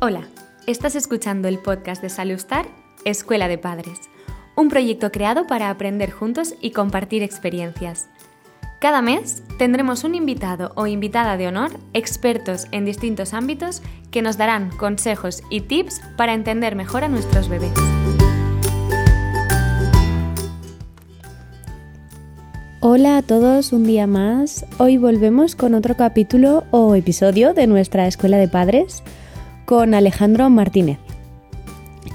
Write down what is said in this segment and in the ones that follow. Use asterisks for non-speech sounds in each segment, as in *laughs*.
Hola, estás escuchando el podcast de Salustar, Escuela de Padres, un proyecto creado para aprender juntos y compartir experiencias. Cada mes tendremos un invitado o invitada de honor, expertos en distintos ámbitos, que nos darán consejos y tips para entender mejor a nuestros bebés. Hola a todos, un día más. Hoy volvemos con otro capítulo o episodio de nuestra Escuela de Padres con Alejandro Martínez.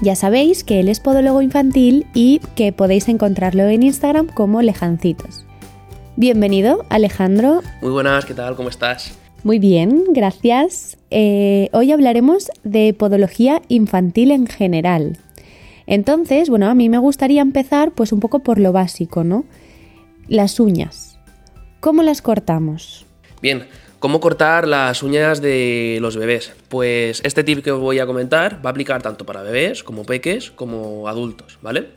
Ya sabéis que él es podólogo infantil y que podéis encontrarlo en Instagram como Lejancitos. Bienvenido, Alejandro. Muy buenas, ¿qué tal? ¿Cómo estás? Muy bien, gracias. Eh, hoy hablaremos de podología infantil en general. Entonces, bueno, a mí me gustaría empezar pues un poco por lo básico, ¿no? Las uñas. ¿Cómo las cortamos? Bien, ¿Cómo cortar las uñas de los bebés? Pues este tip que voy a comentar va a aplicar tanto para bebés como peques como adultos, ¿vale?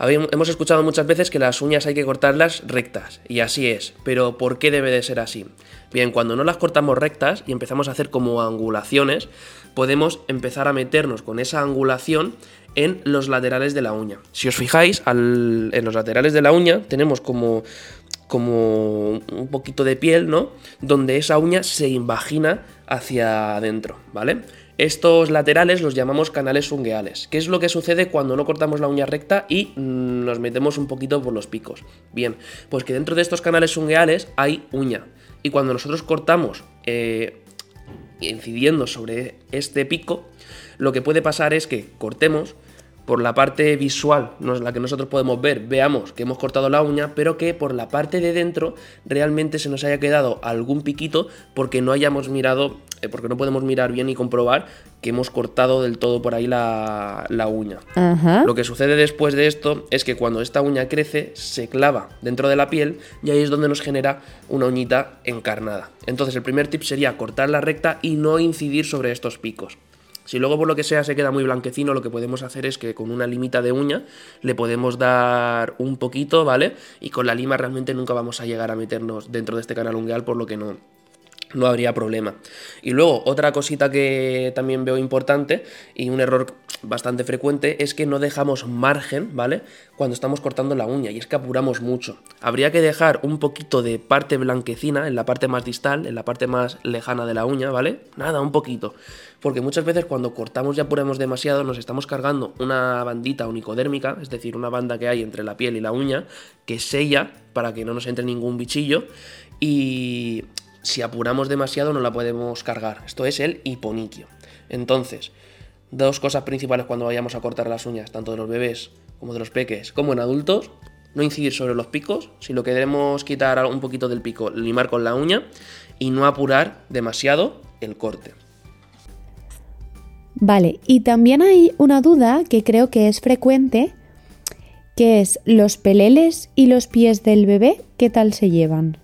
Hemos escuchado muchas veces que las uñas hay que cortarlas rectas, y así es, pero ¿por qué debe de ser así? Bien, cuando no las cortamos rectas y empezamos a hacer como angulaciones, podemos empezar a meternos con esa angulación en los laterales de la uña. Si os fijáis, en los laterales de la uña tenemos como como un poquito de piel, ¿no? Donde esa uña se invagina hacia adentro, ¿vale? Estos laterales los llamamos canales ungueales. ¿Qué es lo que sucede cuando no cortamos la uña recta y mm, nos metemos un poquito por los picos? Bien, pues que dentro de estos canales ungueales hay uña. Y cuando nosotros cortamos eh, incidiendo sobre este pico, lo que puede pasar es que cortemos por la parte visual, no es la que nosotros podemos ver, veamos que hemos cortado la uña, pero que por la parte de dentro realmente se nos haya quedado algún piquito porque no hayamos mirado, eh, porque no podemos mirar bien y comprobar que hemos cortado del todo por ahí la, uña. Lo que sucede después de esto es que cuando esta uña crece, se clava dentro de la piel y ahí es donde nos genera una uñita encarnada. Entonces el primer tip sería cortar la recta y no incidir sobre estos picos. Si luego por lo que sea se queda muy blanquecino, lo que podemos hacer es que con una limita de uña le podemos dar un poquito, ¿vale? Y con la lima realmente nunca vamos a llegar a meternos dentro de este canal ungueal, por lo que no, no habría problema. Y luego, otra cosita que también veo importante y un error bastante frecuente es que no dejamos margen, ¿vale? Cuando estamos cortando la uña y es que apuramos mucho. Habría que dejar un poquito de parte blanquecina en la parte más distal, en la parte más lejana de la uña, ¿vale? Nada, un poquito. Porque muchas veces cuando cortamos y apuramos demasiado nos estamos cargando una bandita unicodérmica, es decir, una banda que hay entre la piel y la uña, que sella para que no nos entre ningún bichillo y si apuramos demasiado no la podemos cargar. Esto es el hiponiquio. Entonces, dos cosas principales cuando vayamos a cortar las uñas, tanto de los bebés como de los peques, como en adultos. No incidir sobre los picos, si lo queremos quitar un poquito del pico, limar con la uña y no apurar demasiado el corte. Vale, y también hay una duda que creo que es frecuente, que es los peleles y los pies del bebé, ¿qué tal se llevan?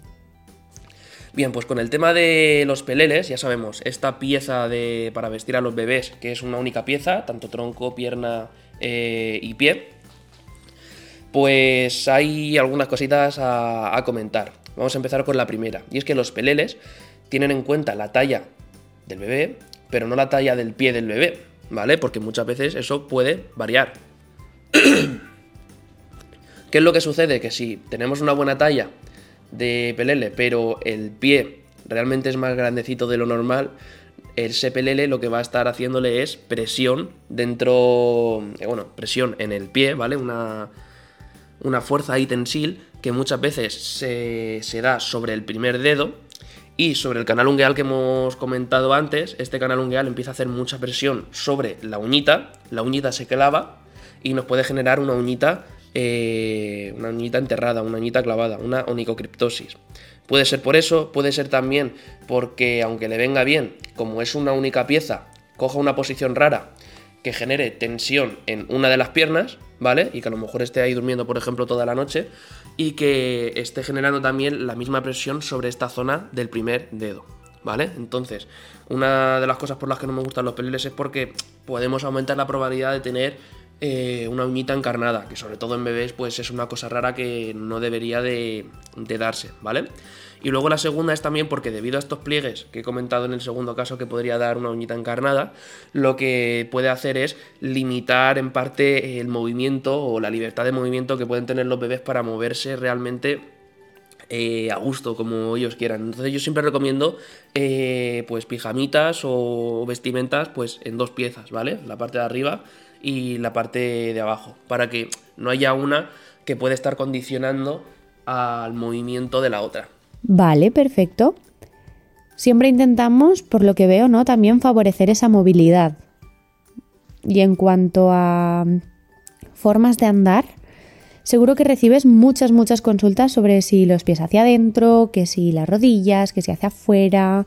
Bien, pues con el tema de los peleles, ya sabemos, esta pieza de, para vestir a los bebés, que es una única pieza, tanto tronco, pierna eh, y pie, pues hay algunas cositas a, a comentar. Vamos a empezar con la primera, y es que los peleles tienen en cuenta la talla del bebé, pero no la talla del pie del bebé, ¿vale? Porque muchas veces eso puede variar. *clears throat* ¿Qué es lo que sucede? Que si tenemos una buena talla de pelele, pero el pie realmente es más grandecito de lo normal, el sepelele lo que va a estar haciéndole es presión dentro, eh, bueno, presión en el pie, ¿vale? Una, una fuerza y tensil que muchas veces se, se, da sobre el primer dedo y sobre el canal ungueal que hemos comentado antes, este canal ungueal empieza a hacer mucha presión sobre la uñita, la uñita se clava y nos puede generar una uñita eh, una uñita enterrada, una uñita clavada, una onicocriptosis. Puede ser por eso, puede ser también porque aunque le venga bien, como es una única pieza, coja una posición rara que genere tensión en una de las piernas, ¿vale? Y que a lo mejor esté ahí durmiendo, por ejemplo, toda la noche y que esté generando también la misma presión sobre esta zona del primer dedo, ¿vale? Entonces, una de las cosas por las que no me gustan los peleles es porque podemos aumentar la probabilidad de tener eh, una uñita encarnada, que sobre todo en bebés pues es una cosa rara que no debería de, darse, ¿vale? Y luego la segunda es también porque debido a estos pliegues que he comentado en el segundo caso que podría dar una uñita encarnada, lo que puede hacer es limitar en parte el movimiento o la libertad de movimiento que pueden tener los bebés para moverse realmente eh, a gusto, como ellos quieran. Entonces yo siempre recomiendo eh, pues pijamitas o vestimentas pues en dos piezas, ¿vale? La parte de arriba y la parte de abajo, para que no haya una que puede estar condicionando al movimiento de la otra. Vale, perfecto. Siempre intentamos, por lo que veo, ¿no? También favorecer esa movilidad. Y en cuanto a formas de andar, seguro que recibes muchas, muchas consultas sobre si los pies hacia adentro, que si las rodillas, que si hacia afuera.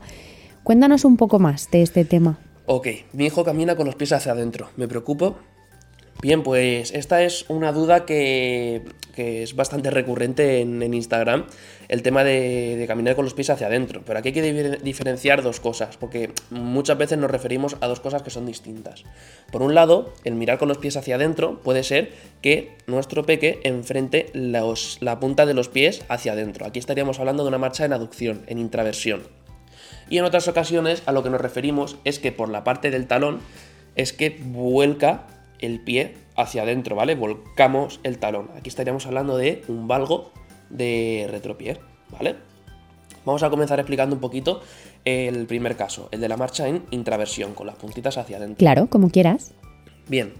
Cuéntanos un poco más de este tema. Ok, mi hijo camina con los pies hacia adentro. ¿Me preocupo? Bien, pues esta es una duda que, es bastante recurrente en, Instagram, el tema de, caminar con los pies hacia adentro. Pero aquí hay que diferenciar dos cosas, porque muchas veces nos referimos a dos cosas que son distintas. Por un lado, el mirar con los pies hacia adentro puede ser que nuestro peque enfrente la punta de los pies hacia adentro. Aquí estaríamos hablando de una marcha en aducción, en intraversión. Y en otras ocasiones a lo que nos referimos es que por la parte del talón es que vuelca el pie hacia adentro, ¿vale? Volcamos el talón. Aquí estaríamos hablando de un valgo de retropié, ¿vale? Vamos a comenzar explicando un poquito el primer caso, el de la marcha en intraversión, con las puntitas hacia adentro. Claro, como quieras. Bien,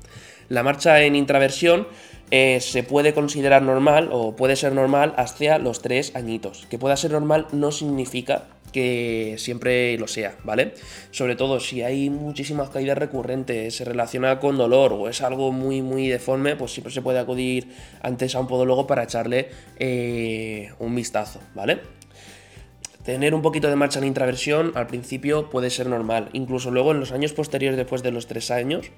la marcha en intraversión eh, se puede considerar normal o puede ser normal hacia los tres añitos. Que pueda ser normal no significa que siempre lo sea, ¿vale? Sobre todo si hay muchísimas caídas recurrentes, se relaciona con dolor o es algo muy, muy deforme, pues siempre se puede acudir antes a un podólogo para echarle eh, un vistazo, ¿vale? Tener un poquito de marcha en intraversión al principio puede ser normal, incluso luego en los años posteriores después de los tres años,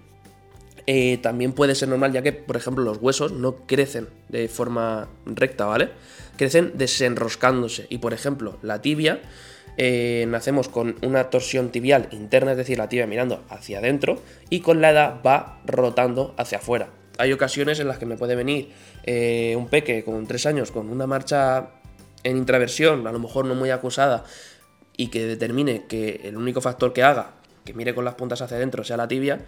eh, también puede ser normal ya que, por ejemplo, los huesos no crecen de forma recta, ¿vale? Crecen desenroscándose y, por ejemplo, la tibia eh, nacemos con una torsión tibial interna, es decir, la tibia mirando hacia adentro, y con la edad va rotando hacia afuera. Hay ocasiones en las que me puede venir eh, un peque con 3 años con una marcha en intraversión, a lo mejor no muy acusada, y que determine que el único factor que haga que mire con las puntas hacia adentro sea la tibia,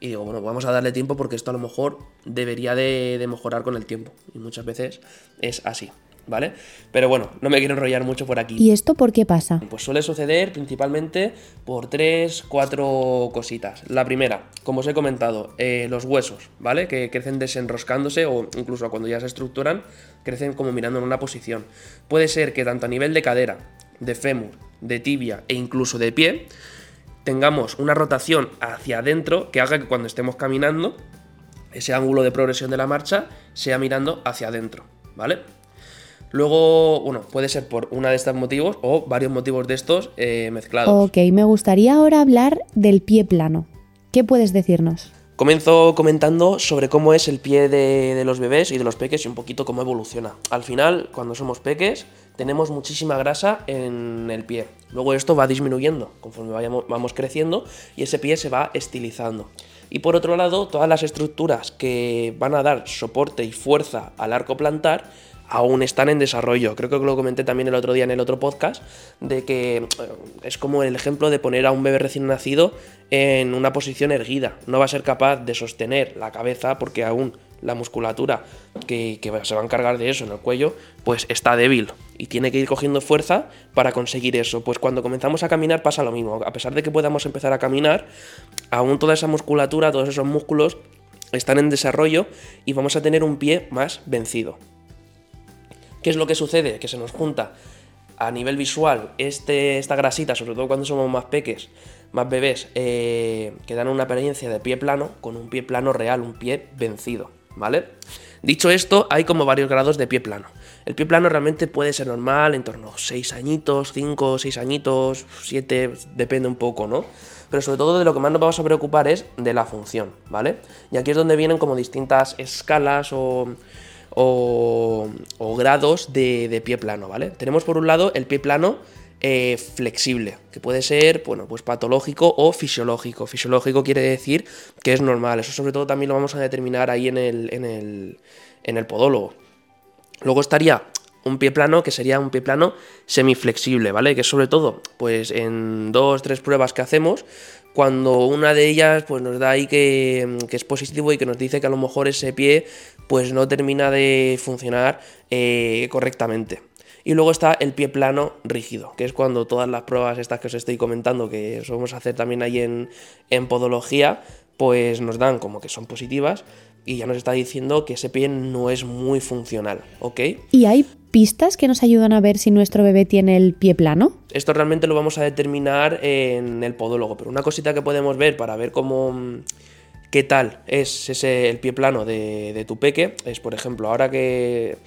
y digo, bueno, vamos a darle tiempo porque esto a lo mejor debería de mejorar con el tiempo. Y muchas veces es así. ¿vale? Pero bueno, no me quiero enrollar mucho por aquí. ¿Y esto por qué pasa? Pues suele suceder principalmente por tres, cuatro cositas. La primera, como os he comentado, eh, los huesos, ¿vale? Que crecen desenroscándose o incluso cuando ya se estructuran, crecen como mirando en una posición. Puede ser que tanto a nivel de cadera, de fémur, de tibia e incluso de pie, tengamos una rotación hacia adentro que haga que cuando estemos caminando, ese ángulo de progresión de la marcha sea mirando hacia adentro, ¿vale? Luego, bueno, puede ser por una de estos motivos o varios motivos de estos eh, mezclados. Ok, me gustaría ahora hablar del pie plano. ¿Qué puedes decirnos? Comienzo comentando sobre cómo es el pie de, los bebés y de los peques y un poquito cómo evoluciona. Al final, cuando somos peques, tenemos muchísima grasa en el pie. Luego esto va disminuyendo conforme vayamos, vamos creciendo y ese pie se va estilizando. Y por otro lado, todas las estructuras que van a dar soporte y fuerza al arco plantar aún están en desarrollo. Creo que lo comenté también el otro día en el otro podcast, de que eh, es como el ejemplo de poner a un bebé recién nacido en una posición erguida. No va a ser capaz de sostener la cabeza porque aún la musculatura que, se va a encargar de eso en el cuello, pues está débil y tiene que ir cogiendo fuerza para conseguir eso. Pues cuando comenzamos a caminar pasa lo mismo. A pesar de que podamos empezar a caminar, aún toda esa musculatura, todos esos músculos están en desarrollo y vamos a tener un pie más vencido. ¿Qué es lo que sucede? Que se nos junta a nivel visual este, esta grasita, sobre todo cuando somos más peques, más bebés, eh, que dan una apariencia de pie plano con un pie plano real, un pie vencido, ¿vale? Dicho esto, hay como varios grados de pie plano. El pie plano realmente puede ser normal, en torno a 6 añitos, 5, 6 añitos, 7, depende un poco, ¿no? Pero sobre todo de lo que más nos vamos a preocupar es de la función, ¿vale? Y aquí es donde vienen como distintas escalas o o, grados de, pie plano, ¿vale? Tenemos por un lado el pie plano eh, flexible, que puede ser, bueno, pues patológico o fisiológico. Fisiológico quiere decir que es normal. Eso sobre todo también lo vamos a determinar ahí en el, en el, en el podólogo. Luego estaría un pie plano que sería un pie plano semiflexible, ¿vale? Que sobre todo, pues en dos, tres pruebas que hacemos, cuando una de ellas pues nos da ahí que, es positivo y que nos dice que a lo mejor ese pie pues no termina de funcionar eh, correctamente. Y luego está el pie plano rígido, que es cuando todas las pruebas estas que os estoy comentando, que solemos hacer también ahí en, en podología, pues nos dan como que son positivas y ya nos está diciendo que ese pie no es muy funcional, ¿ok? ¿Y hay pistas que nos ayudan a ver si nuestro bebé tiene el pie plano? Esto realmente lo vamos a determinar en el podólogo, pero una cosita que podemos ver para ver cómo qué tal es ese el pie plano de, tu peque es, por ejemplo, ahora que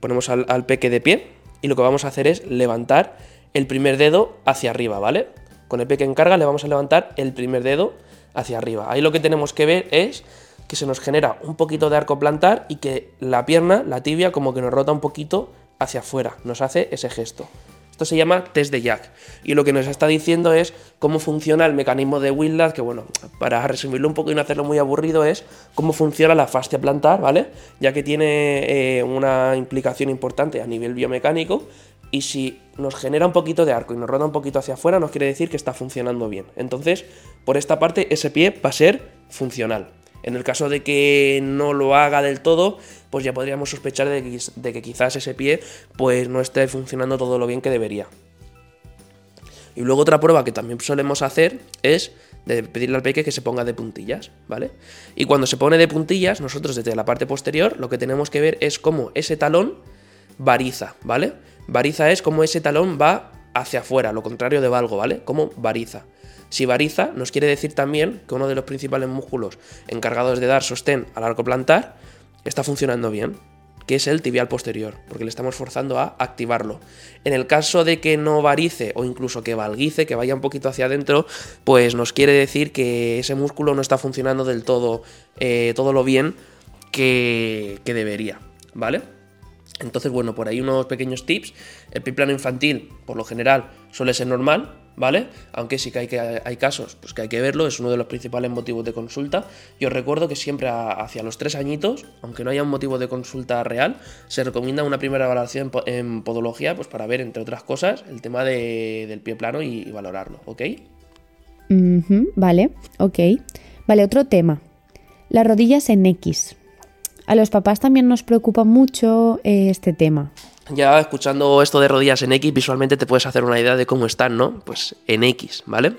ponemos al, al peque de pie, y lo que vamos a hacer es levantar el primer dedo hacia arriba, ¿vale? Con el pie que encarga le vamos a levantar el primer dedo hacia arriba. Ahí lo que tenemos que ver es que se nos genera un poquito de arco plantar y que la pierna, la tibia, como que nos rota un poquito hacia afuera, nos hace ese gesto. Esto se llama test de Jack. Y lo que nos está diciendo es cómo funciona el mecanismo de Whitlatch, que bueno, para resumirlo un poco y no hacerlo muy aburrido, es cómo funciona la fascia plantar, ¿vale? Ya que tiene eh, una implicación importante a nivel biomecánico. Y si nos genera un poquito de arco y nos roda un poquito hacia afuera, nos quiere decir que está funcionando bien. Entonces, por esta parte, ese pie va a ser funcional. En el caso de que no lo haga del todo, pues ya podríamos sospechar de que, quizás ese pie pues no esté funcionando todo lo bien que debería. Y luego otra prueba que también solemos hacer es de pedirle al peque que se ponga de puntillas, ¿vale? Y cuando se pone de puntillas, nosotros desde la parte posterior lo que tenemos que ver es cómo ese talón variza, ¿vale? Variza es como ese talón va hacia afuera, lo contrario de valgo, ¿vale? Como variza. Si variza, nos quiere decir también que uno de los principales músculos encargados de dar sostén al arco plantar está funcionando bien, que es el tibial posterior, porque le estamos forzando a activarlo. En el caso de que no varice o incluso que valguice, que vaya un poquito hacia adentro, pues nos quiere decir que ese músculo no está funcionando del todo, eh, todo lo bien que, que debería, ¿vale? Entonces, bueno, por ahí unos pequeños tips. El pie plano infantil, por lo general, suele ser normal, ¿vale? Aunque sí que hay, que hay casos pues que hay que verlo, es uno de los principales motivos de consulta. Yo recuerdo que siempre hacia los tres añitos, aunque no haya un motivo de consulta real, se recomienda una primera evaluación en podología, pues para ver, entre otras cosas, el tema del pie plano y, valorarlo, ¿ok? vale, ok. Vale, otro tema. Las rodillas en X. A los papás también nos preocupa mucho eh, este tema. Ya escuchando esto de rodillas en X, visualmente te puedes hacer una idea de cómo están, ¿no? Pues en X, ¿vale?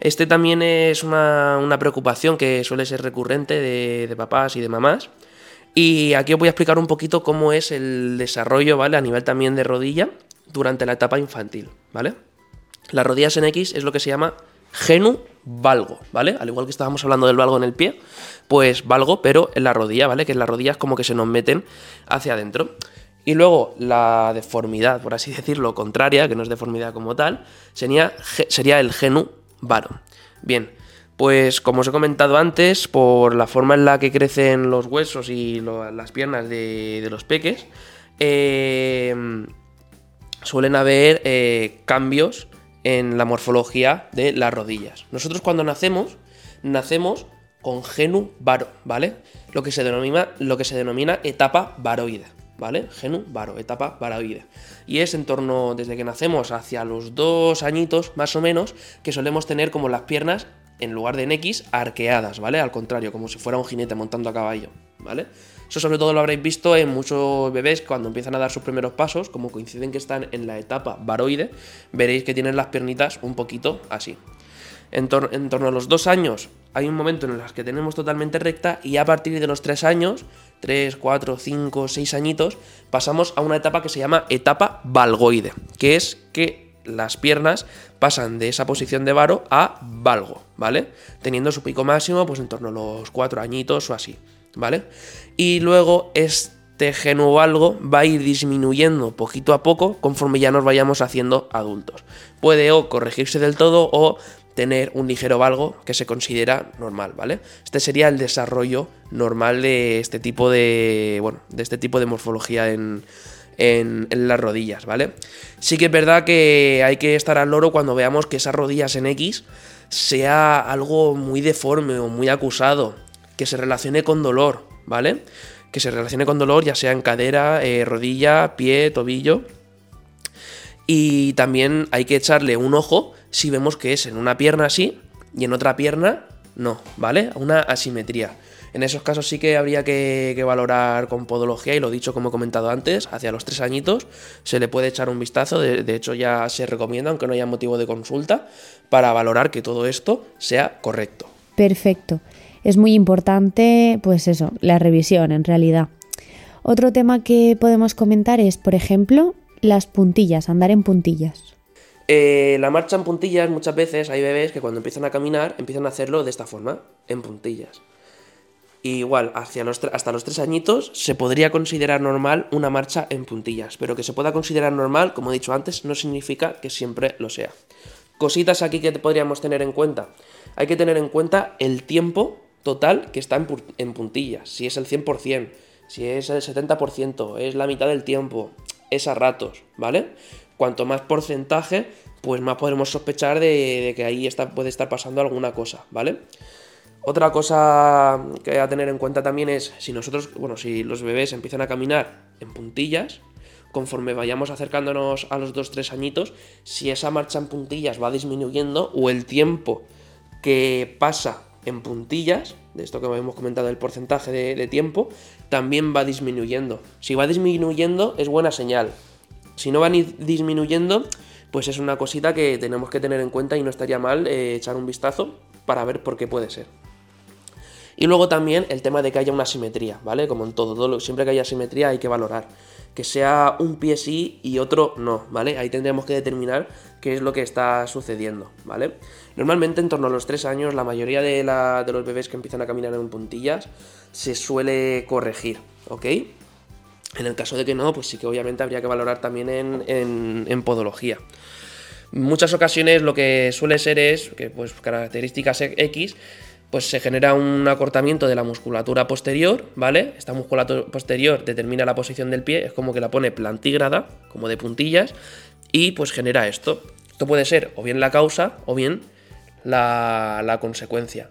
Este también es una, preocupación que suele ser recurrente de, papás y de mamás. Y aquí os voy a explicar un poquito cómo es el desarrollo, ¿vale? A nivel también de rodilla durante la etapa infantil, ¿vale? Las rodillas en X es lo que se llama genu valgo, ¿vale? Al igual que estábamos hablando del valgo en el pie, pues valgo, pero en la rodilla, ¿vale? Que las rodillas como que se nos meten hacia adentro. Y luego la deformidad, por así *laughs* decirlo, contraria, que no es deformidad como tal, sería, sería el genu varo. Bien, pues como os he comentado antes, por la forma en la que crecen los huesos y las piernas de, los peques, eh, suelen haber eh, cambios en la morfología de las rodillas. Nosotros cuando nacemos, nacemos con genu varo, ¿vale? Lo que se denomina, lo que se denomina etapa varoide. ¿vale? Genu varo, etapa varoide. Y es en torno, desde que nacemos hacia los dos añitos, más o menos, que solemos tener como las piernas, en lugar de en X, arqueadas, ¿vale? Al contrario, como si fuera un jinete montando a caballo, ¿vale? Eso sobre todo lo habréis visto en muchos bebés cuando empiezan a dar sus primeros pasos, como coinciden que están en la etapa varoide, veréis que tienen las piernitas un poquito así. En, torno a los dos años hay un momento en el que tenemos totalmente recta y a partir de los tres años 3, 4, 5, 6 añitos, pasamos a una etapa que se llama etapa valgoide, que es que las piernas pasan de esa posición de varo a valgo, ¿vale? Teniendo su pico máximo pues en torno a los 4 añitos o así, ¿vale? Y luego este genuvalgo va a ir disminuyendo poquito a poco conforme ya nos vayamos haciendo adultos. Puede o corregirse del todo o tener un ligero valgo que se considera normal, ¿vale? Este sería el desarrollo normal de este tipo de, bueno, de este tipo de morfología en, en, las rodillas, ¿vale? Sí que es verdad que hay que estar al loro cuando veamos que esas rodillas en X sea algo muy deforme o muy acusado, que se relacione con dolor, ¿vale? Que se relacione con dolor ya sea en cadera, eh, rodilla, pie, tobillo. Y también hay que echarle un ojo si vemos que es en una pierna así y en otra pierna no, ¿vale? Una asimetría. En esos casos sí que habría que, valorar con podología y lo dicho como he comentado antes, hacia los tres añitos se le puede echar un vistazo, de, hecho ya se recomienda, aunque no haya motivo de consulta, para valorar que todo esto sea correcto. Perfecto. Es muy importante, pues eso, la revisión en realidad. Otro tema que podemos comentar es, por ejemplo, las puntillas, andar en puntillas. Eh, la marcha en puntillas, muchas veces hay bebés que cuando empiezan a caminar empiezan a hacerlo de esta forma, en puntillas igual, hacia los hasta los tres añitos se podría considerar normal una marcha en puntillas, pero que se pueda considerar normal, como he dicho antes, no significa que siempre lo sea. Cositas aquí que podríamos tener en cuenta. Hay que tener en cuenta el tiempo total que está en, puntillas, si es el 100%, si es el 70%, es la mitad del tiempo, es a ratos, ¿vale? Cuanto más porcentaje, pues más podremos sospechar de, que ahí está, puede estar pasando alguna cosa, ¿vale? Otra cosa que a tener en cuenta también es si nosotros, bueno, si los bebés empiezan a caminar en puntillas, conforme vayamos acercándonos a los 2-3 añitos, si esa marcha en puntillas va disminuyendo o el tiempo que pasa en puntillas, de esto que hemos comentado, el porcentaje de, de tiempo, también va disminuyendo. Si va disminuyendo es buena señal. Si no va disminuyendo, pues es una cosita que tenemos que tener en cuenta y no estaría mal eh, echar un vistazo para ver por qué puede ser. Y luego también el tema de que haya una simetría, ¿vale? Como en todo, siempre que haya simetría hay que valorar. Que sea un pie sí y otro no, ¿vale? Ahí tendríamos que determinar qué es lo que está sucediendo, ¿vale? Normalmente en torno a los 3 años la mayoría de, los bebés que empiezan a caminar en puntillas se suele corregir, ¿ok? En el caso de que no, pues sí que obviamente habría que valorar también en, en podología. En muchas ocasiones lo que suele ser es que pues características X pues se genera un acortamiento de la musculatura posterior, ¿vale? Esta musculatura posterior determina la posición del pie, es como que la pone plantígrada, como de puntillas, y pues genera esto. Esto puede ser o bien la causa o bien la, la consecuencia.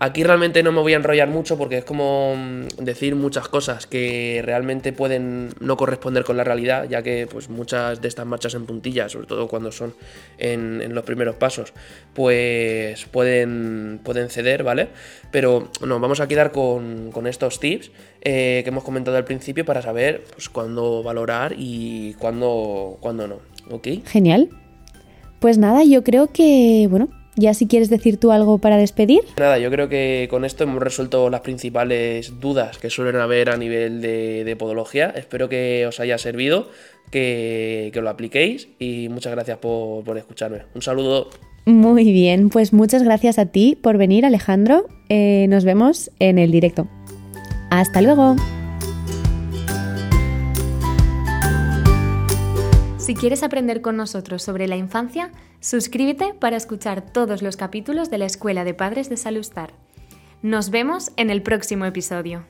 Aquí realmente no me voy a enrollar mucho porque es como mm, decir muchas cosas que realmente pueden no corresponder con la realidad, ya que pues muchas de estas marchas en puntillas, sobre todo cuando son en, los primeros pasos, pues pueden, pueden ceder, ¿vale? Pero nos vamos a quedar con, estos tips eh, que hemos comentado al principio para saber pues, cuándo valorar y cuándo, cuándo no, ¿ok? Genial. Pues nada, yo creo que, bueno, ya si quieres decir tú algo para despedir. Nada, yo creo que con esto hemos resuelto las principales dudas que suelen haber a nivel de, podología. Espero que os haya servido, que, lo apliquéis y muchas gracias por, escucharme. Un saludo. Muy bien, pues muchas gracias a ti por venir Alejandro. Eh, nos vemos en el directo. Hasta luego. Si quieres aprender con nosotros sobre la infancia, suscríbete para escuchar todos los capítulos de la Escuela de Padres de Salustar. Nos vemos en el próximo episodio.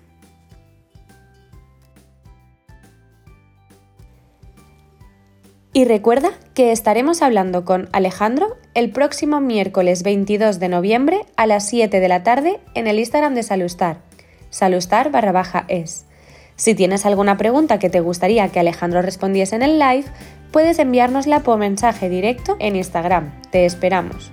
Y recuerda que estaremos hablando con Alejandro el próximo miércoles 22 de noviembre a las 7 de la tarde en el Instagram de Salustar, salustar barra baja es. Si tienes alguna pregunta que te gustaría que Alejandro respondiese en el live, puedes enviárnosla por mensaje directo en Instagram. Te esperamos.